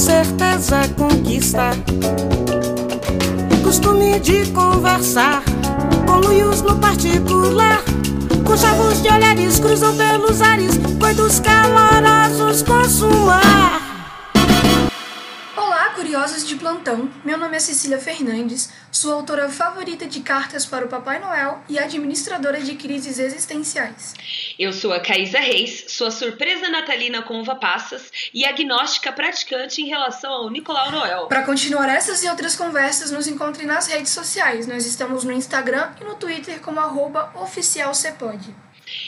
certeza conquista. Costume de conversar com no particular. Com chavos de olhares cruzam pelos ares, coitos calorosos consumar. Olá, curiosos de plantão. Meu nome é Cecília Fernandes, sou autora favorita de cartas para o Papai Noel e administradora de crises existenciais. Eu sou a Caísa Reis, sua surpresa natalina com uva passas e agnóstica praticante em relação ao Nicolau Noel. Para continuar essas e outras conversas, nos encontre nas redes sociais. Nós estamos no Instagram e no Twitter como arroba oficialcepode.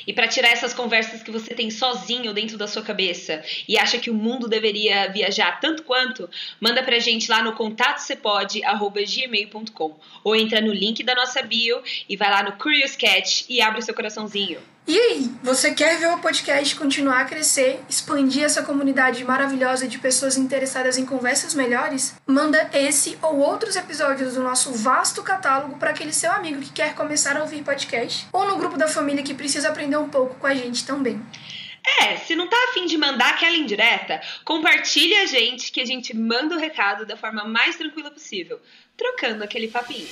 E para tirar essas conversas que você tem sozinho dentro da sua cabeça e acha que o mundo deveria viajar tanto quanto, manda pra gente lá no contatosepode@gmail.com ou entra no link da nossa bio e vai lá no Curious Cat e abre o seu coraçãozinho. E aí, você quer ver o podcast continuar a crescer, expandir essa comunidade maravilhosa de pessoas interessadas em conversas melhores? Manda esse ou outros episódios do nosso vasto catálogo para aquele seu amigo que quer começar a ouvir podcast, ou no grupo da família que precisa aprender um pouco com a gente também. É, se não tá afim de mandar aquela indireta, compartilhe a gente que a gente manda o recado da forma mais tranquila possível, trocando aquele papinho.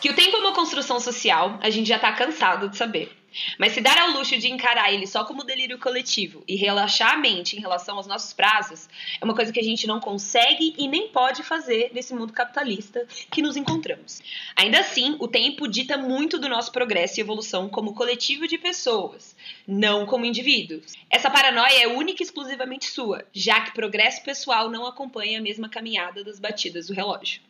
Que o tempo é uma construção social, a gente já tá cansado de saber. Mas se dar ao luxo de encarar ele só como delírio coletivo e relaxar a mente em relação aos nossos prazos é uma coisa que a gente não consegue e nem pode fazer nesse mundo capitalista que nos encontramos. Ainda assim, o tempo dita muito do nosso progresso e evolução como coletivo de pessoas, não como indivíduos. Essa paranoia é única e exclusivamente sua, já que progresso pessoal não acompanha a mesma caminhada das batidas do relógio.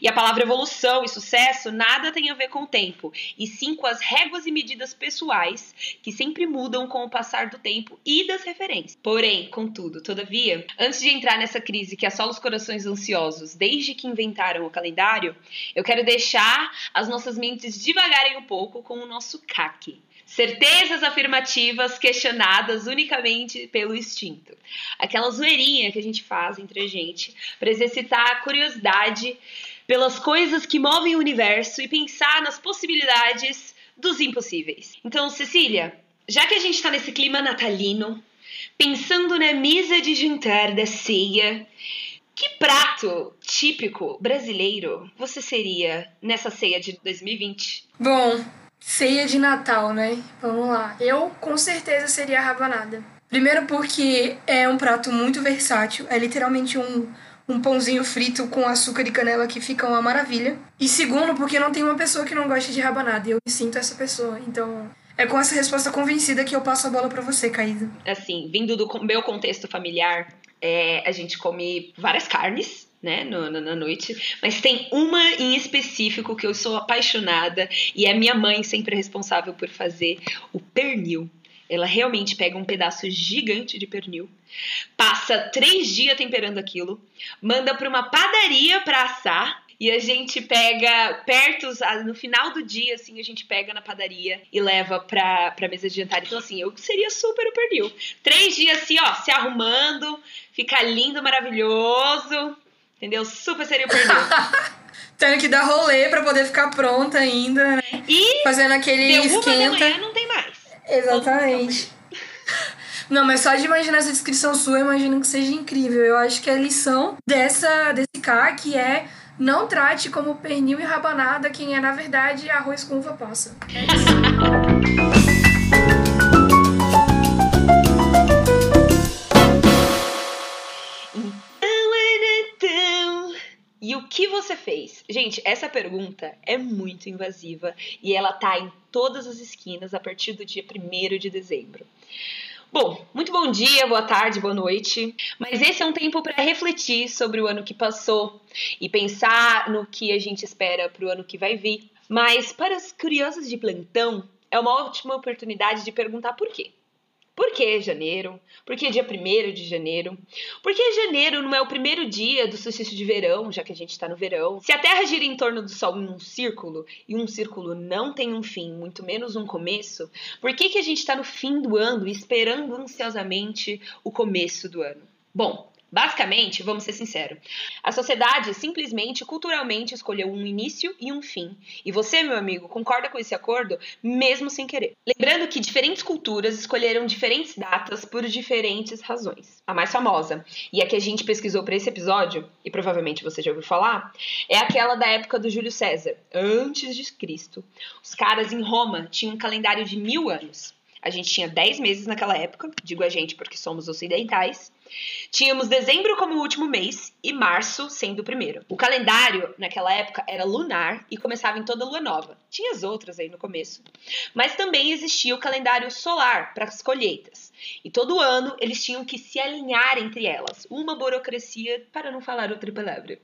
E a palavra evolução e sucesso nada tem a ver com o tempo, e sim com as réguas e medidas pessoais que sempre mudam com o passar do tempo e das referências. Porém, contudo, todavia, antes de entrar nessa crise que assola os corações ansiosos desde que inventaram o calendário, eu quero deixar as nossas mentes devagarem um pouco com o nosso CAC. Certezas afirmativas questionadas unicamente pelo instinto. Aquela zoeirinha que a gente faz entre a gente para exercitar a curiosidade pelas coisas que movem o universo e pensar nas possibilidades dos impossíveis. Então, Cecília, já que a gente está nesse clima natalino, pensando na mesa de jantar da ceia, que prato típico brasileiro você seria nessa ceia de 2020? Bom, ceia de Natal, né? Vamos lá. Eu com certeza seria a rabanada. Primeiro porque é um prato muito versátil, é literalmente um um pãozinho frito com açúcar e canela que fica uma maravilha. E segundo, porque não tem uma pessoa que não gosta de rabanada. Eu me sinto essa pessoa. Então, é com essa resposta convencida que eu passo a bola para você, Caída. Assim, vindo do meu contexto familiar, é, a gente come várias carnes, né, no, na noite, mas tem uma em específico que eu sou apaixonada e é minha mãe sempre responsável por fazer, o pernil. Ela realmente pega um pedaço gigante de pernil, passa três dias temperando aquilo, manda para uma padaria para assar e a gente pega perto, no final do dia, assim, a gente pega na padaria e leva pra, pra mesa de jantar. Então, assim, eu seria super o pernil. Três dias, assim, ó, se arrumando, fica lindo, maravilhoso, entendeu? Super seria o pernil. Tendo que dar rolê pra poder ficar pronta ainda, né? E fazendo aquele deu esquenta. uma da manhã, não tem mais. Exatamente. Não, mas só de imaginar essa descrição sua, eu imagino que seja incrível. Eu acho que a lição dessa, desse CAC é não trate como pernil e rabanada quem é, na verdade, arroz com uva passa. É isso. O que você fez? Gente, essa pergunta é muito invasiva e ela tá em todas as esquinas a partir do dia 1 de dezembro. Bom, muito bom dia, boa tarde, boa noite. Mas esse é um tempo para refletir sobre o ano que passou e pensar no que a gente espera para o ano que vai vir. Mas para os curiosos de plantão, é uma ótima oportunidade de perguntar por quê. Por que janeiro? Por que dia 1 de janeiro? Por que janeiro não é o primeiro dia do solstício de verão, já que a gente está no verão? Se a Terra gira em torno do Sol em um círculo, e um círculo não tem um fim, muito menos um começo, por que, que a gente está no fim do ano esperando ansiosamente o começo do ano? Bom, Basicamente, vamos ser sinceros, a sociedade simplesmente, culturalmente, escolheu um início e um fim. E você, meu amigo, concorda com esse acordo, mesmo sem querer. Lembrando que diferentes culturas escolheram diferentes datas por diferentes razões. A mais famosa, e a que a gente pesquisou para esse episódio, e provavelmente você já ouviu falar, é aquela da época do Júlio César, antes de Cristo. Os caras em Roma tinham um calendário de mil anos. A gente tinha 10 meses naquela época, digo a gente porque somos ocidentais. Tínhamos dezembro como último mês e março sendo o primeiro. O calendário naquela época era lunar e começava em toda lua nova. Tinha as outras aí no começo. Mas também existia o calendário solar para as colheitas. E todo ano eles tinham que se alinhar entre elas. Uma burocracia para não falar outra palavra.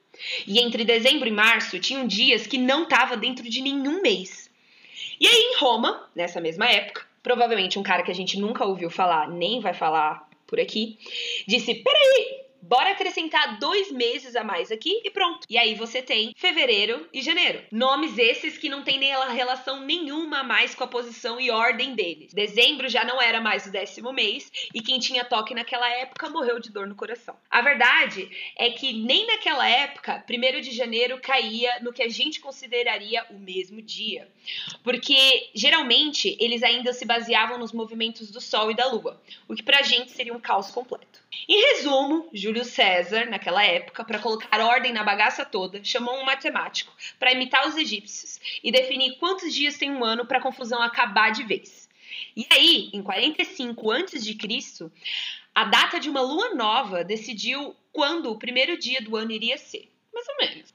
E entre dezembro e março tinham dias que não estava dentro de nenhum mês. E aí em Roma, nessa mesma época, provavelmente um cara que a gente nunca ouviu falar, nem vai falar por aqui, disse: Peraí, Bora acrescentar dois meses a mais aqui e pronto. E aí você tem fevereiro e janeiro. Nomes esses que não tem nem relação nenhuma mais com a posição e ordem deles. Dezembro já não era mais o décimo mês e quem tinha toque naquela época morreu de dor no coração. A verdade é que nem naquela época, primeiro de janeiro caía no que a gente consideraria o mesmo dia. Porque geralmente eles ainda se baseavam nos movimentos do Sol e da Lua, o que pra gente seria um caos completo. Em resumo, Júlio César, naquela época, para colocar ordem na bagaça toda, chamou um matemático para imitar os egípcios e definir quantos dias tem um ano para a confusão acabar de vez. E aí, em 45 a.C., a data de uma lua nova decidiu quando o primeiro dia do ano iria ser. Mais ou menos.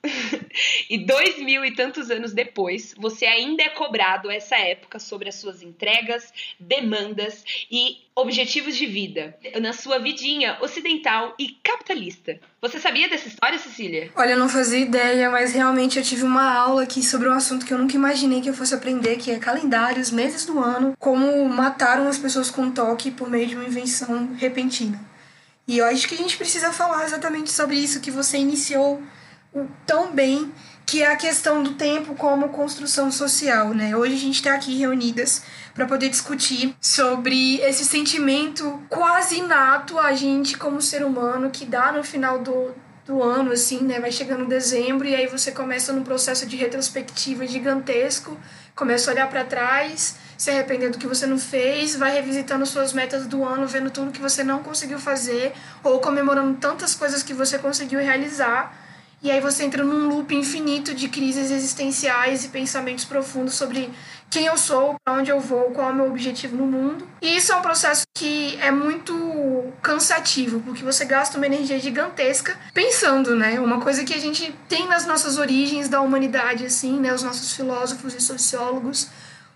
e dois mil e tantos anos depois, você ainda é cobrado essa época sobre as suas entregas, demandas e objetivos de vida na sua vidinha ocidental e capitalista. Você sabia dessa história, Cecília? Olha, eu não fazia ideia, mas realmente eu tive uma aula aqui sobre um assunto que eu nunca imaginei que eu fosse aprender, que é calendários, meses do ano, como mataram as pessoas com toque por meio de uma invenção repentina. E eu acho que a gente precisa falar exatamente sobre isso que você iniciou tão bem, que é a questão do tempo como construção social, né? Hoje a gente está aqui reunidas para poder discutir sobre esse sentimento quase inato a gente como ser humano que dá no final do, do ano, assim, né? Vai chegando dezembro e aí você começa num processo de retrospectiva gigantesco, começa a olhar para trás, se arrepender do que você não fez, vai revisitando suas metas do ano, vendo tudo que você não conseguiu fazer ou comemorando tantas coisas que você conseguiu realizar e aí você entra num loop infinito de crises existenciais e pensamentos profundos sobre quem eu sou, para onde eu vou, qual é o meu objetivo no mundo. E isso é um processo que é muito cansativo, porque você gasta uma energia gigantesca pensando, né? Uma coisa que a gente tem nas nossas origens da humanidade, assim, né? Os nossos filósofos e sociólogos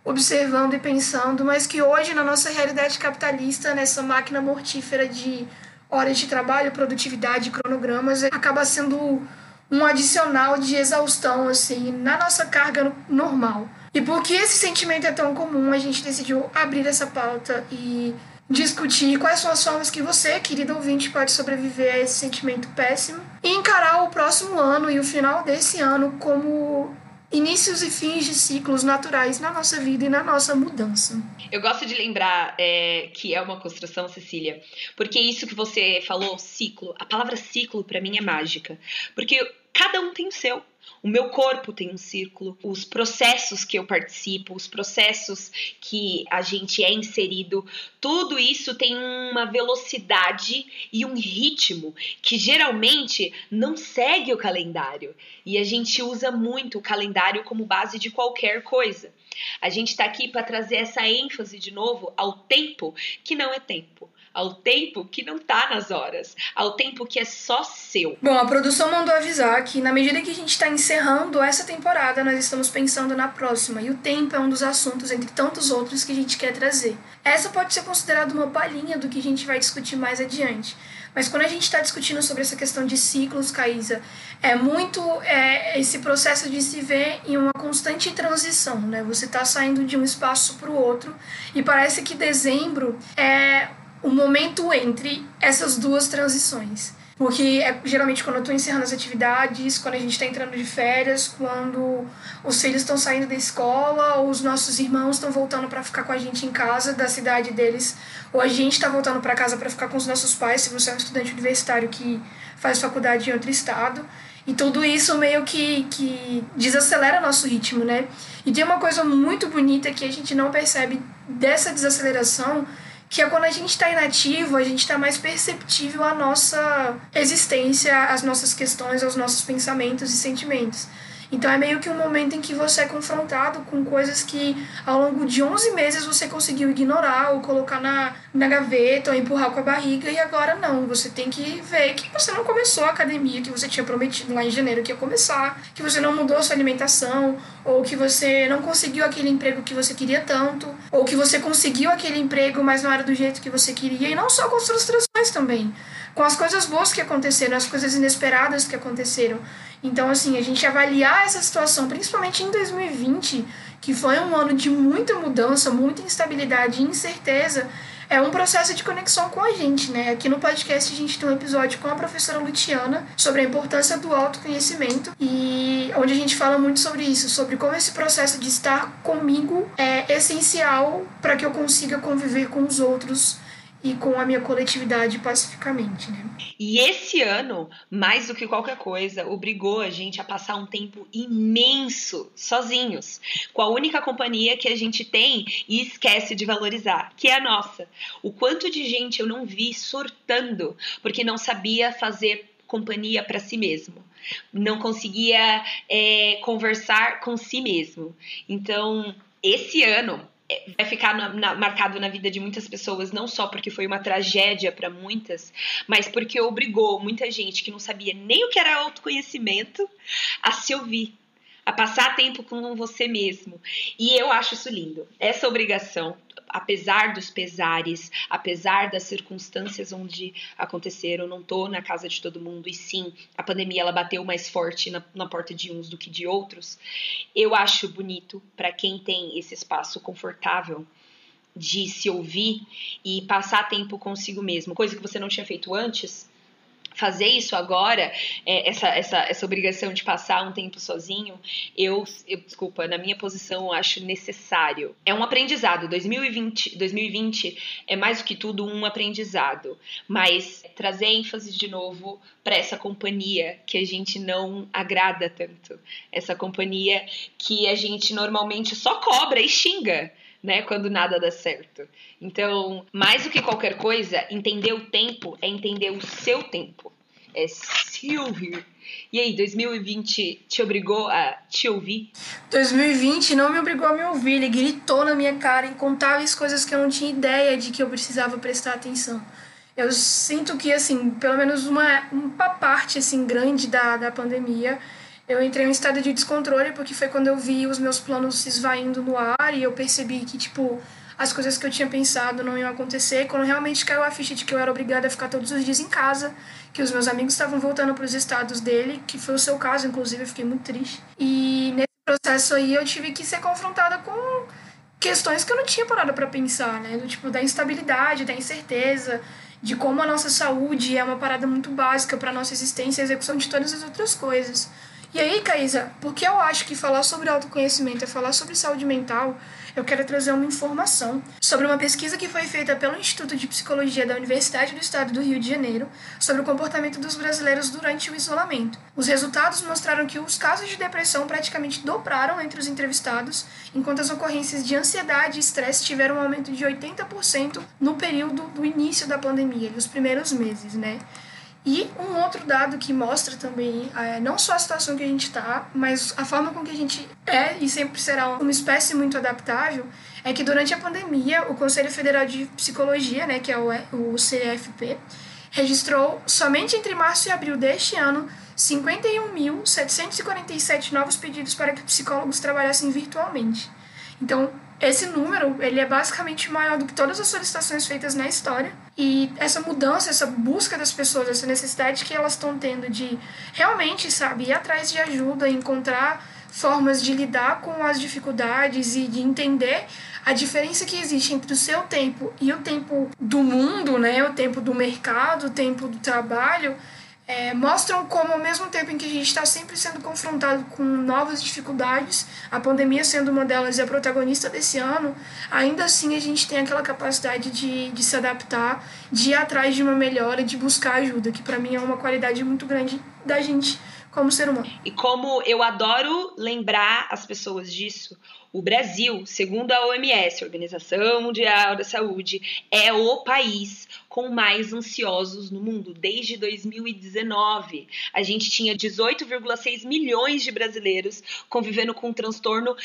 observando e pensando, mas que hoje na nossa realidade capitalista, nessa máquina mortífera de horas de trabalho, produtividade, cronogramas, acaba sendo um adicional de exaustão assim na nossa carga normal. E porque esse sentimento é tão comum, a gente decidiu abrir essa pauta e discutir quais são as formas que você, querido ouvinte, pode sobreviver a esse sentimento péssimo e encarar o próximo ano e o final desse ano como inícios e fins de ciclos naturais na nossa vida e na nossa mudança. Eu gosto de lembrar é, que é uma construção, Cecília, porque isso que você falou, ciclo, a palavra ciclo para mim é mágica, porque cada um tem o seu. O meu corpo tem um círculo, os processos que eu participo, os processos que a gente é inserido, tudo isso tem uma velocidade e um ritmo que geralmente não segue o calendário. E a gente usa muito o calendário como base de qualquer coisa. A gente está aqui para trazer essa ênfase de novo ao tempo que não é tempo ao tempo que não tá nas horas, ao tempo que é só seu. Bom, a produção mandou avisar que na medida que a gente está encerrando essa temporada, nós estamos pensando na próxima, e o tempo é um dos assuntos, entre tantos outros, que a gente quer trazer. Essa pode ser considerada uma palhinha do que a gente vai discutir mais adiante. Mas quando a gente está discutindo sobre essa questão de ciclos, Caísa, é muito é, esse processo de se ver em uma constante transição, né? Você está saindo de um espaço para o outro e parece que dezembro é o momento entre essas duas transições. Porque é geralmente quando eu tô encerrando as atividades, quando a gente está entrando de férias, quando os filhos estão saindo da escola, ou os nossos irmãos estão voltando para ficar com a gente em casa da cidade deles, ou a gente está voltando para casa para ficar com os nossos pais, se você é um estudante universitário que faz faculdade em outro estado. E tudo isso meio que, que desacelera nosso ritmo, né? E tem uma coisa muito bonita que a gente não percebe dessa desaceleração, que é quando a gente está inativo, a gente está mais perceptível à nossa existência, às nossas questões, aos nossos pensamentos e sentimentos. Então é meio que um momento em que você é confrontado com coisas que ao longo de 11 meses você conseguiu ignorar ou colocar na, na gaveta ou empurrar com a barriga e agora não. Você tem que ver que você não começou a academia que você tinha prometido lá em janeiro que ia começar, que você não mudou sua alimentação ou que você não conseguiu aquele emprego que você queria tanto, ou que você conseguiu aquele emprego, mas não era do jeito que você queria, e não só com as frustrações também, com as coisas boas que aconteceram, as coisas inesperadas que aconteceram. Então, assim, a gente avaliar essa situação, principalmente em 2020, que foi um ano de muita mudança, muita instabilidade e incerteza, é um processo de conexão com a gente, né? Aqui no podcast a gente tem um episódio com a professora Luciana sobre a importância do autoconhecimento e onde a gente fala muito sobre isso, sobre como esse processo de estar comigo é essencial para que eu consiga conviver com os outros e com a minha coletividade pacificamente, né? E esse ano, mais do que qualquer coisa, obrigou a gente a passar um tempo imenso sozinhos, com a única companhia que a gente tem e esquece de valorizar, que é a nossa. O quanto de gente eu não vi surtando porque não sabia fazer companhia para si mesmo não conseguia é, conversar com si mesmo. Então, esse ano, vai ficar na, na, marcado na vida de muitas pessoas, não só porque foi uma tragédia para muitas, mas porque obrigou muita gente que não sabia nem o que era autoconhecimento a se ouvir, a passar tempo com você mesmo. E eu acho isso lindo. Essa obrigação apesar dos pesares, apesar das circunstâncias onde aconteceram, não tô na casa de todo mundo, e sim, a pandemia ela bateu mais forte na, na porta de uns do que de outros, eu acho bonito para quem tem esse espaço confortável de se ouvir e passar tempo consigo mesmo, coisa que você não tinha feito antes, fazer isso agora, é, essa, essa, essa obrigação de passar um tempo sozinho, eu, eu, desculpa, na minha posição, eu acho necessário. É um aprendizado. 2020, 2020 é mais do que tudo um aprendizado, mas trazer ênfase de novo para essa companhia que a gente não agrada tanto, essa companhia que a gente normalmente só cobra e xinga né, quando nada dá certo. Então, mais do que qualquer coisa, entender o tempo é entender o seu tempo. É ouvir. E aí, 2020 te obrigou a te ouvir? 2020 não me obrigou a me ouvir, ele gritou na minha cara incontáveis coisas que eu não tinha ideia de que eu precisava prestar atenção. Eu sinto que, assim, pelo menos uma, uma parte, assim, grande da, da pandemia eu entrei em um estado de descontrole porque foi quando eu vi os meus planos se esvaindo no ar e eu percebi que, tipo, as coisas que eu tinha pensado não iam acontecer. Quando realmente caiu a ficha de que eu era obrigada a ficar todos os dias em casa, que os meus amigos estavam voltando para os estados dele, que foi o seu caso, inclusive, eu fiquei muito triste. E nesse processo aí eu tive que ser confrontada com questões que eu não tinha parado para pensar, né? Do tipo da instabilidade, da incerteza, de como a nossa saúde é uma parada muito básica para nossa existência e execução de todas as outras coisas. E aí, Caísa, porque eu acho que falar sobre autoconhecimento é falar sobre saúde mental, eu quero trazer uma informação sobre uma pesquisa que foi feita pelo Instituto de Psicologia da Universidade do Estado do Rio de Janeiro sobre o comportamento dos brasileiros durante o isolamento. Os resultados mostraram que os casos de depressão praticamente dobraram entre os entrevistados, enquanto as ocorrências de ansiedade e estresse tiveram um aumento de 80% no período do início da pandemia, nos primeiros meses, né? E um outro dado que mostra também é, não só a situação que a gente está, mas a forma com que a gente é e sempre será uma espécie muito adaptável, é que durante a pandemia o Conselho Federal de Psicologia, né, que é o, o CFP, registrou somente entre março e abril deste ano 51.747 novos pedidos para que psicólogos trabalhassem virtualmente. Então, esse número ele é basicamente maior do que todas as solicitações feitas na história e essa mudança, essa busca das pessoas, essa necessidade que elas estão tendo de realmente, sabe, ir atrás de ajuda, encontrar formas de lidar com as dificuldades e de entender a diferença que existe entre o seu tempo e o tempo do mundo, né, o tempo do mercado, o tempo do trabalho, é, mostram como, ao mesmo tempo em que a gente está sempre sendo confrontado com novas dificuldades, a pandemia sendo uma delas e a protagonista desse ano, ainda assim a gente tem aquela capacidade de, de se adaptar, de ir atrás de uma melhora, de buscar ajuda, que para mim é uma qualidade muito grande da gente como ser humano. E como eu adoro lembrar as pessoas disso, o Brasil, segundo a OMS, Organização Mundial da Saúde, é o país com mais ansiosos no mundo desde 2019. A gente tinha 18,6 milhões de brasileiros convivendo com um transtorno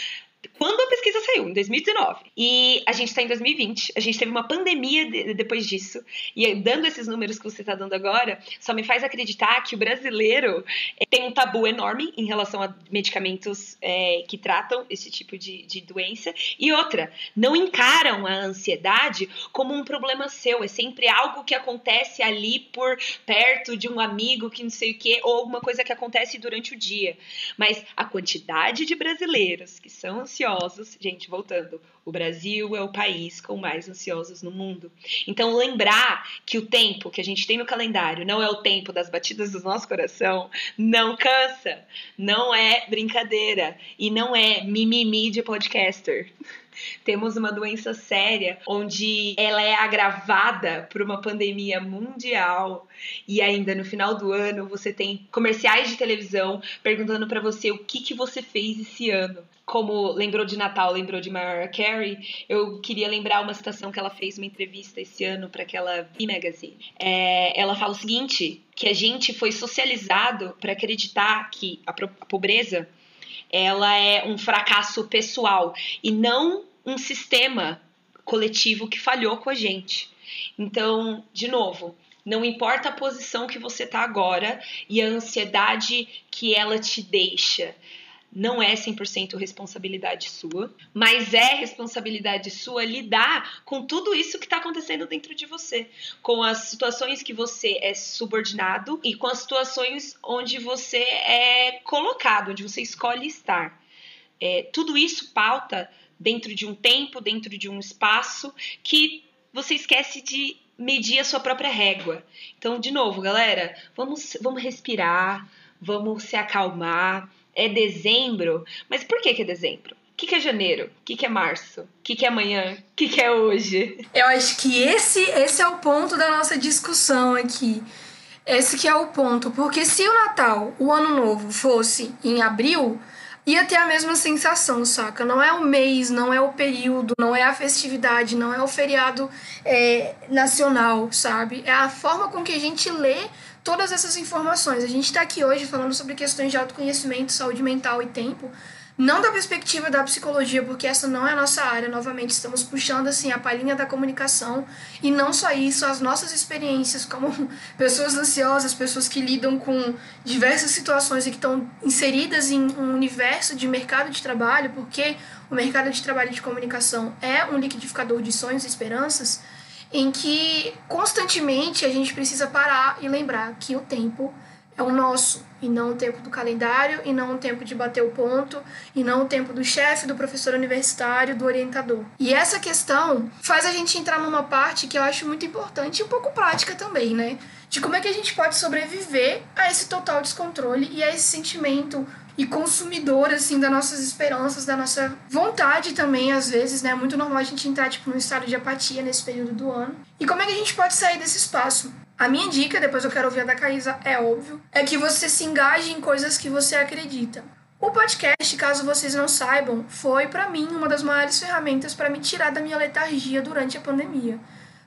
quando a pesquisa saiu, em 2019. E a gente está em 2020, a gente teve uma pandemia de, depois disso. E dando esses números que você está dando agora, só me faz acreditar que o brasileiro é, tem um tabu enorme em relação a medicamentos é, que tratam esse tipo de, de doença. E outra, não encaram a ansiedade como um problema seu. É sempre algo que acontece ali por perto de um amigo que não sei o quê, ou alguma coisa que acontece durante o dia. Mas a quantidade de brasileiros que são ansiosos. Gente, voltando, o Brasil é o país com mais ansiosos no mundo. Então, lembrar que o tempo que a gente tem no calendário não é o tempo das batidas do nosso coração, não cansa, não é brincadeira e não é mimimi de podcaster. Temos uma doença séria onde ela é agravada por uma pandemia mundial e ainda no final do ano você tem comerciais de televisão perguntando para você o que que você fez esse ano. Como lembrou de Natal, lembrou de Mariah Carey, eu queria lembrar uma citação que ela fez numa entrevista esse ano para aquela V Magazine. É, ela fala o seguinte: que a gente foi socializado para acreditar que a, a pobreza ela é um fracasso pessoal e não um sistema coletivo que falhou com a gente. Então, de novo, não importa a posição que você está agora e a ansiedade que ela te deixa não é 100% responsabilidade sua, mas é responsabilidade sua lidar com tudo isso que está acontecendo dentro de você, com as situações que você é subordinado e com as situações onde você é colocado, onde você escolhe estar. É, tudo isso pauta dentro de um tempo, dentro de um espaço que você esquece de medir a sua própria régua. Então, de novo, galera, vamos, vamos respirar, vamos se acalmar é dezembro. Mas por que, que é dezembro? O que, que é janeiro? O que, que é março? O que, que é amanhã? O que, é hoje? Eu acho que esse, esse é o ponto da nossa discussão aqui. Esse que é o ponto. Porque se o Natal, o Ano Novo, fosse em abril, ia ter a mesma sensação, saca? Não é o mês, não é o período, não é a festividade, não é o feriado é, nacional, sabe? É a forma com que a gente lê todas essas informações. A gente está aqui hoje falando sobre questões de autoconhecimento, saúde mental e tempo, não da perspectiva da psicologia, porque essa não é a nossa área. Novamente, estamos puxando assim a palhinha da comunicação e não só isso, as nossas experiências como pessoas ansiosas, pessoas que lidam com diversas situações e que estão inseridas em um universo de mercado de trabalho, porque o mercado de trabalho de comunicação é um liquidificador de sonhos e esperanças em que constantemente a gente precisa parar e lembrar que o tempo é o nosso, e não o tempo do calendário, e não o tempo de bater o ponto, e não o tempo do chefe, do professor universitário, do orientador. E essa questão faz a gente entrar numa parte que eu acho muito importante e um pouco prática também, né? De como é que a gente pode sobreviver a esse total descontrole e a esse sentimento e consumidor, assim, das nossas esperanças, da nossa vontade também, às vezes, né? É muito normal a gente entrar, tipo, num estado de apatia nesse período do ano. E como é que a gente pode sair desse espaço? A minha dica, depois eu quero ouvir a da Caísa, é óbvio, é que você se engaje em coisas que você acredita. O podcast, caso vocês não saibam, foi para mim uma das maiores ferramentas para me tirar da minha letargia durante a pandemia.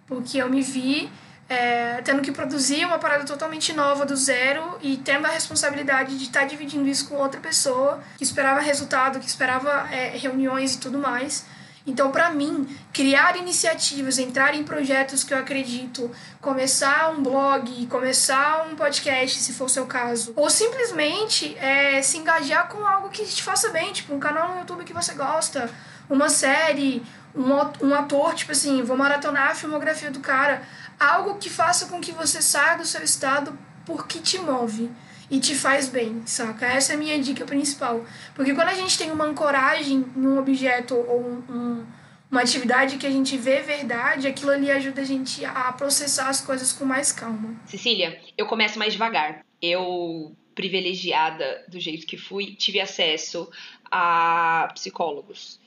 Porque eu me vi é, tendo que produzir uma parada totalmente nova do zero e tendo a responsabilidade de estar tá dividindo isso com outra pessoa que esperava resultado, que esperava é, reuniões e tudo mais. Então, para mim, criar iniciativas, entrar em projetos que eu acredito, começar um blog, começar um podcast, se for o seu caso, ou simplesmente é, se engajar com algo que te faça bem, tipo um canal no YouTube que você gosta, uma série, um, ator, tipo assim, vou maratonar a filmografia do cara algo que faça com que você saia do seu estado porque te move e te faz bem, saca? Essa é a minha dica principal. Porque quando a gente tem uma ancoragem em um objeto ou um, um, uma atividade que a gente vê verdade, aquilo ali ajuda a gente a processar as coisas com mais calma. Cecília, eu começo mais devagar. eu privilegiada do jeito que fui, tive acesso a psicólogos.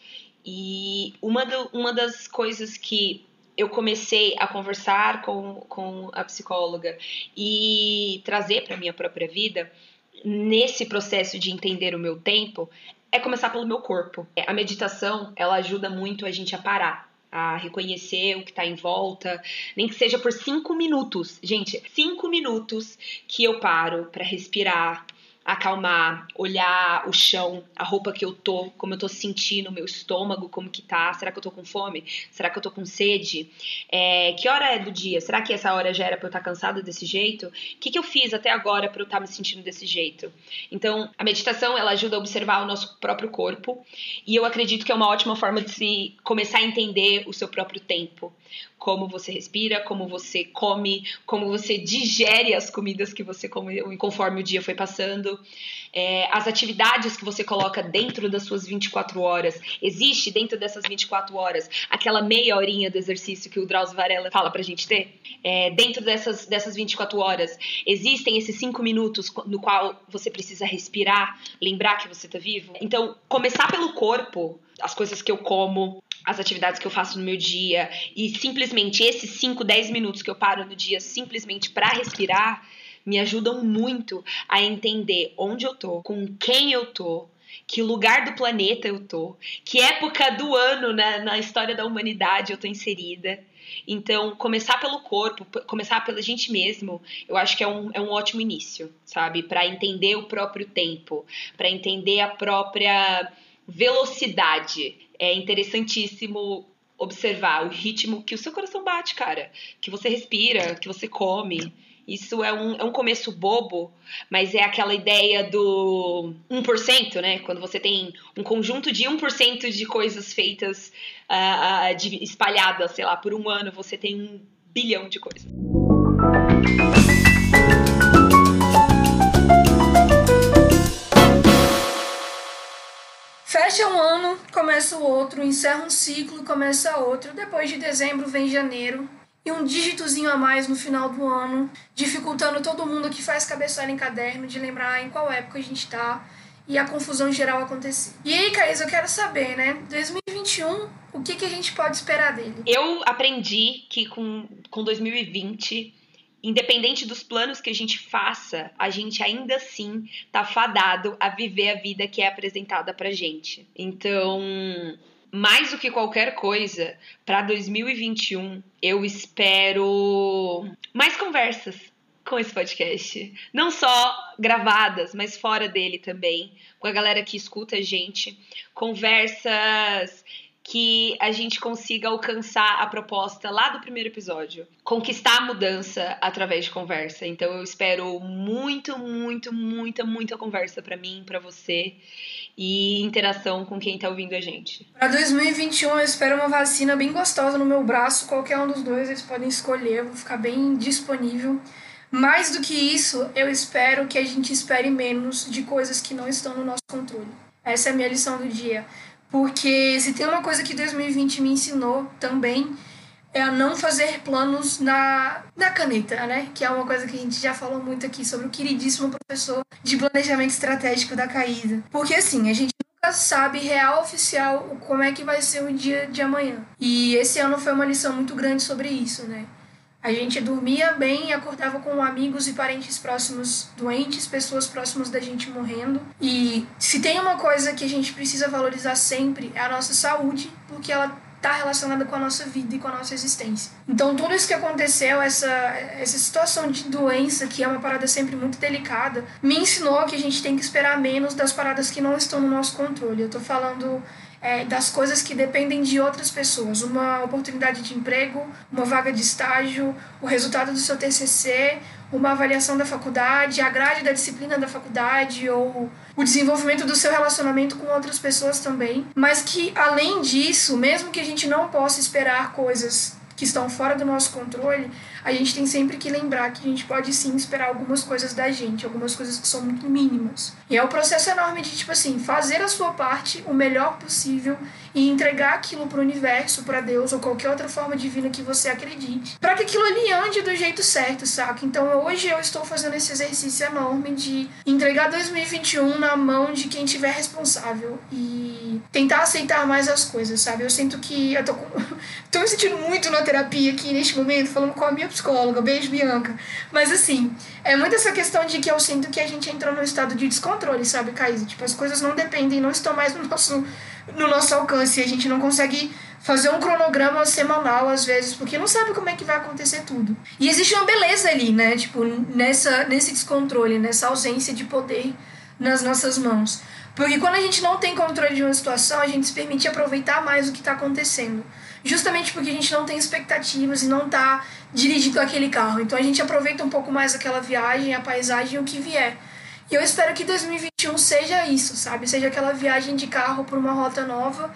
E uma, do, uma das coisas que eu comecei a conversar com, com a psicóloga e trazer para minha própria vida, nesse processo de entender o meu tempo, é começar pelo meu corpo. A meditação, ela ajuda muito a gente a parar a reconhecer o que está em volta, nem que seja por cinco minutos. Gente, cinco minutos que eu paro para respirar, acalmar, olhar o chão, a roupa que eu tô, como eu tô sentindo, meu estômago, como que tá, será que eu tô com fome? Será que eu tô com sede? É, que hora é do dia? Será que essa hora já era pra eu estar tá cansada desse jeito? O que, que eu fiz até agora para eu estar tá me sentindo desse jeito? Então, a meditação, ela ajuda a observar o nosso próprio corpo e eu acredito que é uma ótima forma de se começar a entender o seu próprio tempo como você respira, como você come, como você digere as comidas que você come conforme o dia foi passando, é, as atividades que você coloca dentro das suas 24 horas. Existe dentro dessas 24 horas aquela meia horinha do exercício que o Drauzio Varela fala pra gente ter? É, dentro dessas, dessas 24 horas, existem esses 5 minutos no qual você precisa respirar, lembrar que você tá vivo? Então, começar pelo corpo, as coisas que eu como, as atividades que eu faço no meu dia e simplesmente esses 5, 10 minutos que eu paro no dia simplesmente para respirar me ajudam muito a entender onde eu tô, com quem eu tô, que lugar do planeta eu tô, que época do ano na, na história da humanidade eu tô inserida. Então, começar pelo corpo, começar pela gente mesmo, eu acho que é um, é um ótimo início, sabe? Para entender o próprio tempo, para entender a própria velocidade é interessantíssimo observar o ritmo que o seu coração bate, cara. Que você respira, que você come. Isso é um, é um começo bobo, mas é aquela ideia do 1%, né? Quando você tem um conjunto de 1% de coisas feitas uh, uh, de, espalhadas, sei lá, por um ano, você tem um bilhão de coisas. Fecha um ano, começa o outro, encerra um ciclo, começa outro. Depois de dezembro vem janeiro. E um dígitozinho a mais no final do ano, dificultando todo mundo que faz cabeçalho em caderno de lembrar em qual época a gente tá e a confusão geral acontecer. E aí, Caís, eu quero saber, né? 2021, o que, que a gente pode esperar dele? Eu aprendi que com, com 2020 independente dos planos que a gente faça, a gente ainda assim tá fadado a viver a vida que é apresentada pra gente. Então, mais do que qualquer coisa, para 2021, eu espero mais conversas com esse podcast. Não só gravadas, mas fora dele também, com a galera que escuta a gente. Conversas que a gente consiga alcançar a proposta lá do primeiro episódio. Conquistar a mudança através de conversa. Então eu espero muito, muito, muita, muita conversa para mim, para você e interação com quem tá ouvindo a gente. Para 2021 eu espero uma vacina bem gostosa no meu braço, qualquer um dos dois eles podem escolher, eu vou ficar bem disponível. Mais do que isso, eu espero que a gente espere menos de coisas que não estão no nosso controle. Essa é a minha lição do dia. Porque se tem uma coisa que 2020 me ensinou também é a não fazer planos na, na caneta, né? Que é uma coisa que a gente já falou muito aqui sobre o queridíssimo professor de planejamento estratégico da Caída. Porque assim, a gente nunca sabe real oficial como é que vai ser o dia de amanhã. E esse ano foi uma lição muito grande sobre isso, né? A gente dormia bem e acordava com amigos e parentes próximos doentes, pessoas próximas da gente morrendo. E se tem uma coisa que a gente precisa valorizar sempre é a nossa saúde, porque ela está relacionada com a nossa vida e com a nossa existência. Então, tudo isso que aconteceu, essa, essa situação de doença, que é uma parada sempre muito delicada, me ensinou que a gente tem que esperar menos das paradas que não estão no nosso controle. Eu tô falando é, das coisas que dependem de outras pessoas. Uma oportunidade de emprego, uma vaga de estágio, o resultado do seu TCC, uma avaliação da faculdade, a grade da disciplina da faculdade ou o desenvolvimento do seu relacionamento com outras pessoas também. Mas que, além disso, mesmo que a gente não possa esperar coisas que estão fora do nosso controle, a gente tem sempre que lembrar que a gente pode sim esperar algumas coisas da gente, algumas coisas que são muito mínimas. E é um processo enorme de, tipo assim, fazer a sua parte o melhor possível e entregar aquilo para o universo, para Deus ou qualquer outra forma divina que você acredite, para que aquilo ali ande do jeito certo, saca? Então hoje eu estou fazendo esse exercício enorme de entregar 2021 na mão de quem tiver responsável e tentar aceitar mais as coisas, sabe? Eu sinto que eu tô, com... tô me sentindo muito na terapia aqui neste momento, falando com a minha psicóloga, beijo Bianca. Mas assim, é muito essa questão de que eu sinto que a gente entrou num estado de descontrole, sabe, Caísa? Tipo, as coisas não dependem, não estão mais no nosso no nosso alcance. A gente não consegue fazer um cronograma semanal às vezes, porque não sabe como é que vai acontecer tudo. E existe uma beleza ali, né? Tipo, nessa, nesse descontrole, nessa ausência de poder nas nossas mãos. Porque quando a gente não tem controle de uma situação, a gente se permite aproveitar mais o que está acontecendo. Justamente porque a gente não tem expectativas e não está dirigindo aquele carro. Então a gente aproveita um pouco mais aquela viagem, a paisagem, o que vier. E eu espero que 2021 seja isso, sabe? Seja aquela viagem de carro por uma rota nova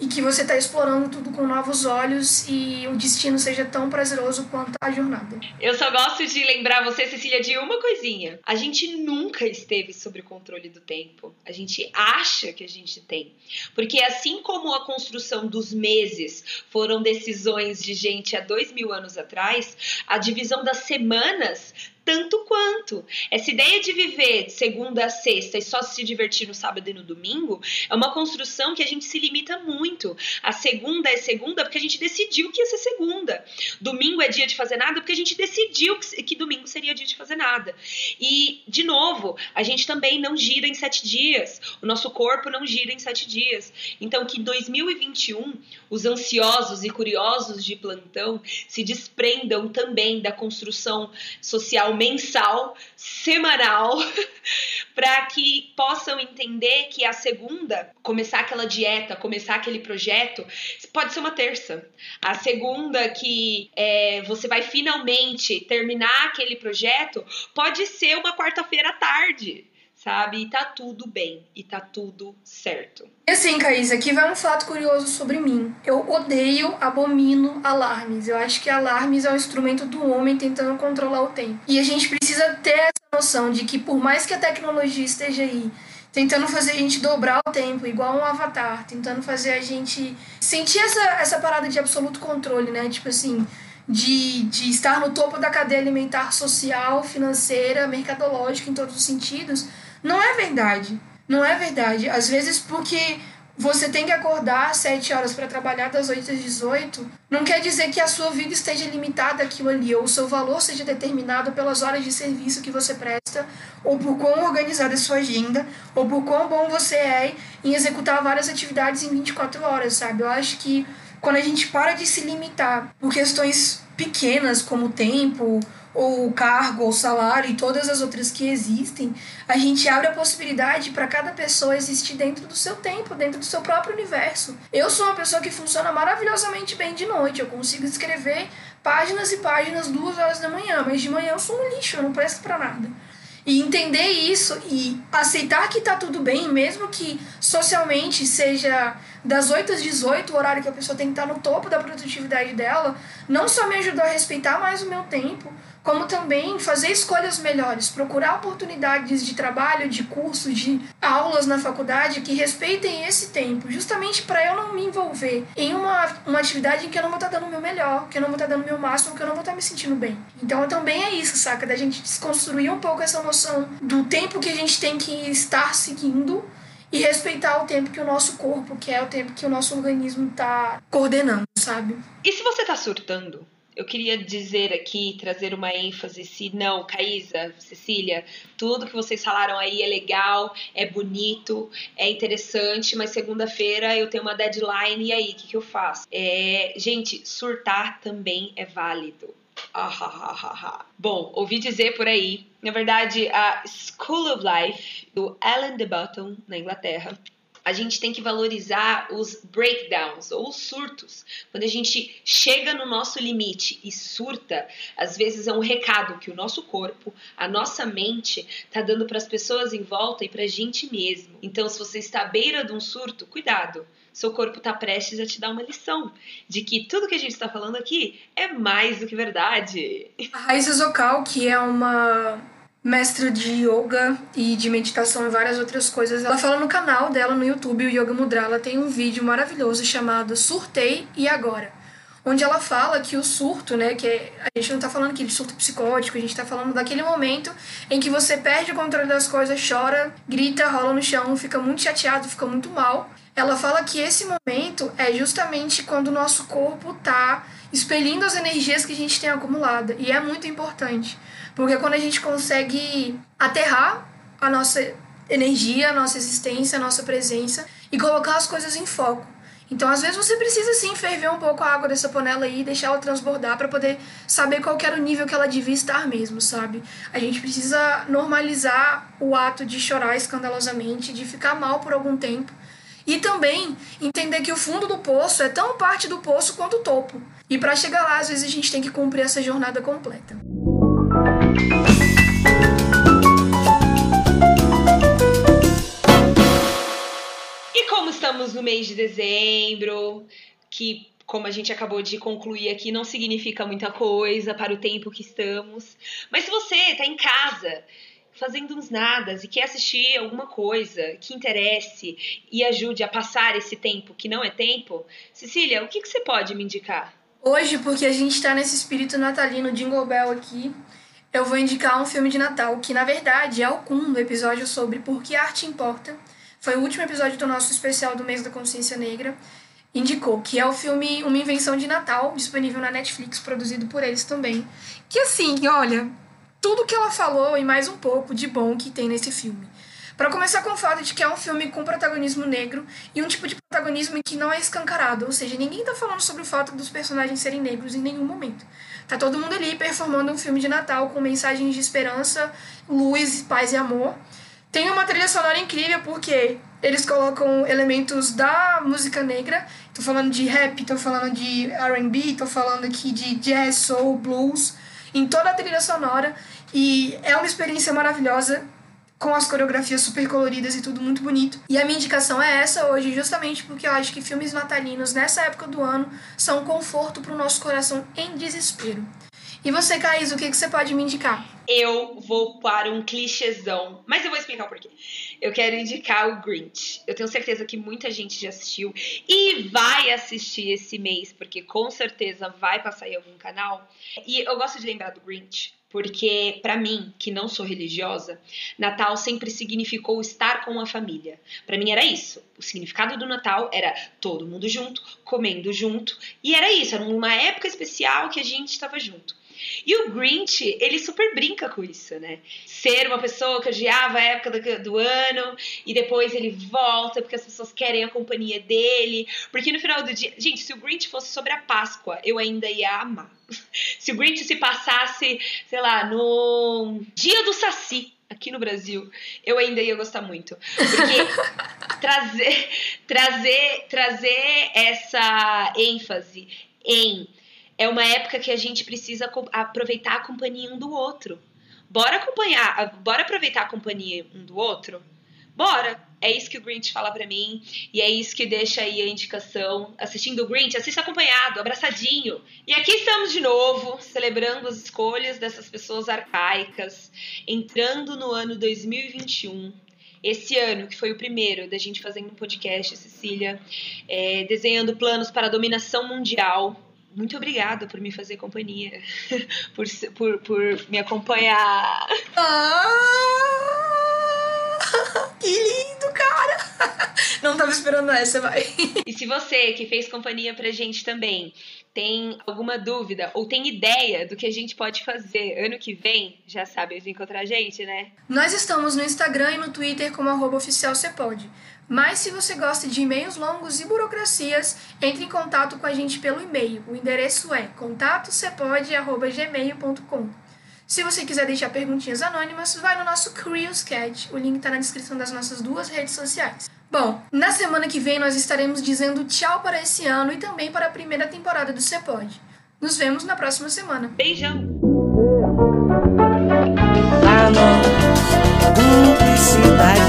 e que você está explorando tudo com novos olhos e o destino seja tão prazeroso quanto a jornada. Eu só gosto de lembrar você, Cecília, de uma coisinha. A gente nunca esteve sob o controle do tempo. A gente acha que a gente tem. Porque assim como a construção dos meses foram decisões de gente há dois mil anos atrás, a divisão das semanas tanto quanto. Essa ideia de viver de segunda a sexta e só se divertir no sábado e no domingo é uma construção que a gente se limita muito. A segunda é segunda porque a gente decidiu que ia ser segunda. Domingo é dia de fazer nada porque a gente decidiu que, que domingo seria dia de fazer nada. E, de novo, a gente também não gira em sete dias. O nosso corpo não gira em sete dias. Então, que em 2021 os ansiosos e curiosos de plantão se desprendam também da construção social mensal, semanal, para que possam entender que a segunda, começar aquela dieta, começar aquele projeto, pode ser uma terça. A segunda que é, você vai finalmente terminar aquele projeto, pode ser uma quarta-feira à tarde sabe? E tá tudo bem, e tá tudo certo. E assim, Caís, aqui vai um fato curioso sobre mim. Eu odeio, abomino alarmes. Eu acho que alarmes é o instrumento do homem tentando controlar o tempo. E a gente precisa ter essa noção de que por mais que a tecnologia esteja aí, tentando fazer a gente dobrar o tempo, igual um avatar, tentando fazer a gente sentir essa, essa parada de absoluto controle, né? Tipo assim, de, de estar no topo da cadeia alimentar social, financeira, mercadológica, em todos os sentidos não é verdade. Não é verdade. Às vezes, porque você tem que acordar às 7 horas para trabalhar das 8 às 18, não quer dizer que a sua vida esteja limitada àquilo ali, ou o seu valor seja determinado pelas horas de serviço que você presta, ou por quão organizada é sua agenda, ou por quão bom você é em executar várias atividades em 24 horas, sabe? Eu acho que quando a gente para de se limitar por questões pequenas como tempo ou cargo, ou salário e todas as outras que existem, a gente abre a possibilidade para cada pessoa existir dentro do seu tempo, dentro do seu próprio universo. Eu sou uma pessoa que funciona maravilhosamente bem de noite, eu consigo escrever páginas e páginas duas horas da manhã, mas de manhã eu sou um lixo, eu não presto para nada. E entender isso e aceitar que tá tudo bem, mesmo que socialmente seja das 8 às 18, o horário que a pessoa tem que estar no topo da produtividade dela, não só me ajudou a respeitar mais o meu tempo, como também fazer escolhas melhores, procurar oportunidades de trabalho, de curso, de aulas na faculdade que respeitem esse tempo, justamente para eu não me envolver em uma, uma atividade em que eu não vou estar tá dando o meu melhor, que eu não vou estar tá dando o meu máximo, que eu não vou estar tá me sentindo bem. Então também é isso, saca? Da gente desconstruir um pouco essa noção do tempo que a gente tem que estar seguindo e respeitar o tempo que o nosso corpo, que é o tempo que o nosso organismo está coordenando, sabe? E se você está surtando? eu queria dizer aqui, trazer uma ênfase, se não, Caísa, Cecília, tudo que vocês falaram aí é legal, é bonito, é interessante, mas segunda-feira eu tenho uma deadline e aí, o que, que eu faço? É, gente, surtar também é válido. Ah, ah, ah, Bom, ouvi dizer por aí, na verdade, a School of Life, do Alan de Botton, na Inglaterra, a gente tem que valorizar os breakdowns ou os surtos. Quando a gente chega no nosso limite e surta, às vezes é um recado que o nosso corpo, a nossa mente, tá dando para as pessoas em volta e para a gente mesmo. Então, se você está à beira de um surto, cuidado seu corpo está prestes a te dar uma lição de que tudo que a gente está falando aqui é mais do que verdade. A Raíssa Zokal, que é uma mestra de yoga e de meditação e várias outras coisas. Ela fala no canal dela no YouTube, o Yoga Mudra, ela tem um vídeo maravilhoso chamado Surtei e Agora, onde ela fala que o surto, né, que é, a gente não tá falando aqui de surto psicótico, a gente tá falando daquele momento em que você perde o controle das coisas, chora, grita, rola no chão, fica muito chateado, fica muito mal ela fala que esse momento é justamente quando o nosso corpo está expelindo as energias que a gente tem acumulada. E é muito importante, porque quando a gente consegue aterrar a nossa energia, a nossa existência, a nossa presença e colocar as coisas em foco. Então, às vezes você precisa sim ferver um pouco a água dessa panela aí e deixar ela transbordar para poder saber qual era o nível que ela devia estar mesmo, sabe? A gente precisa normalizar o ato de chorar escandalosamente, de ficar mal por algum tempo e também entender que o fundo do poço é tão parte do poço quanto o topo. E para chegar lá, às vezes a gente tem que cumprir essa jornada completa. Estamos no mês de dezembro, que como a gente acabou de concluir aqui, não significa muita coisa para o tempo que estamos. Mas se você está em casa fazendo uns nadas e quer assistir alguma coisa que interesse e ajude a passar esse tempo que não é tempo, Cecília, o que, que você pode me indicar? Hoje, porque a gente está nesse espírito natalino Jingle Bell aqui, eu vou indicar um filme de Natal que, na verdade, é o cum do episódio sobre por que arte importa. Foi o último episódio do nosso especial do mês da consciência negra. Indicou que é o filme Uma Invenção de Natal, disponível na Netflix, produzido por eles também. Que assim, olha, tudo que ela falou e mais um pouco de bom que tem nesse filme. Para começar com o fato de que é um filme com protagonismo negro e um tipo de protagonismo que não é escancarado, ou seja, ninguém tá falando sobre o fato dos personagens serem negros em nenhum momento. Tá todo mundo ali performando um filme de Natal com mensagens de esperança, luz, paz e amor. Tem uma trilha sonora incrível porque eles colocam elementos da música negra. Tô falando de rap, tô falando de R&B, tô falando aqui de jazz, soul, blues em toda a trilha sonora. E é uma experiência maravilhosa, com as coreografias super coloridas e tudo muito bonito. E a minha indicação é essa hoje, justamente porque eu acho que filmes natalinos nessa época do ano são um conforto para o nosso coração em desespero. E você, Caís, o que, que você pode me indicar? Eu vou para um clichêzão, mas eu vou explicar o porquê. Eu quero indicar o Grinch. Eu tenho certeza que muita gente já assistiu e vai assistir esse mês, porque com certeza vai passar em algum canal. E eu gosto de lembrar do Grinch porque para mim, que não sou religiosa, Natal sempre significou estar com a família. Para mim era isso. O significado do Natal era todo mundo junto, comendo junto, e era isso, era uma época especial que a gente estava junto. E o Grinch, ele super brinca com isso, né? Ser uma pessoa que odiava a época do, do, ano e depois ele volta porque as pessoas querem a companhia dele. Porque no final do dia. Gente, se o Grinch fosse sobre a Páscoa, eu ainda ia amar. Se o Grinch se passasse, sei lá, no Dia do Saci, aqui no Brasil, eu ainda ia gostar muito. Porque trazer, trazer, trazer essa ênfase em é uma época que a gente precisa aproveitar a companhia um do outro. Bora acompanhar, bora aproveitar a companhia um do outro? Bora! É isso que o Grinch fala para mim e é isso que deixa aí a indicação. Assistindo o Grinch, assista acompanhado, abraçadinho. E aqui estamos de novo, celebrando as escolhas dessas pessoas arcaicas, entrando no ano 2021 esse ano, que foi o primeiro da gente fazendo um podcast, Cecília, é, desenhando planos para a dominação mundial, muito obrigada por me fazer companhia, por, por, por me acompanhar. Ah, que lindo! Não tava esperando essa, vai. E se você que fez companhia pra gente também tem alguma dúvida ou tem ideia do que a gente pode fazer ano que vem, já sabe onde encontrar a gente, né? Nós estamos no Instagram e no Twitter como arroba oficial mas se você gosta de e-mails longos e burocracias, entre em contato com a gente pelo e-mail. O endereço é contatocepode.gmail.com. Se você quiser deixar perguntinhas anônimas, vai no nosso Cat. O link está na descrição das nossas duas redes sociais. Bom, na semana que vem nós estaremos dizendo tchau para esse ano e também para a primeira temporada do Cepod. Nos vemos na próxima semana. Beijão! Publicidade.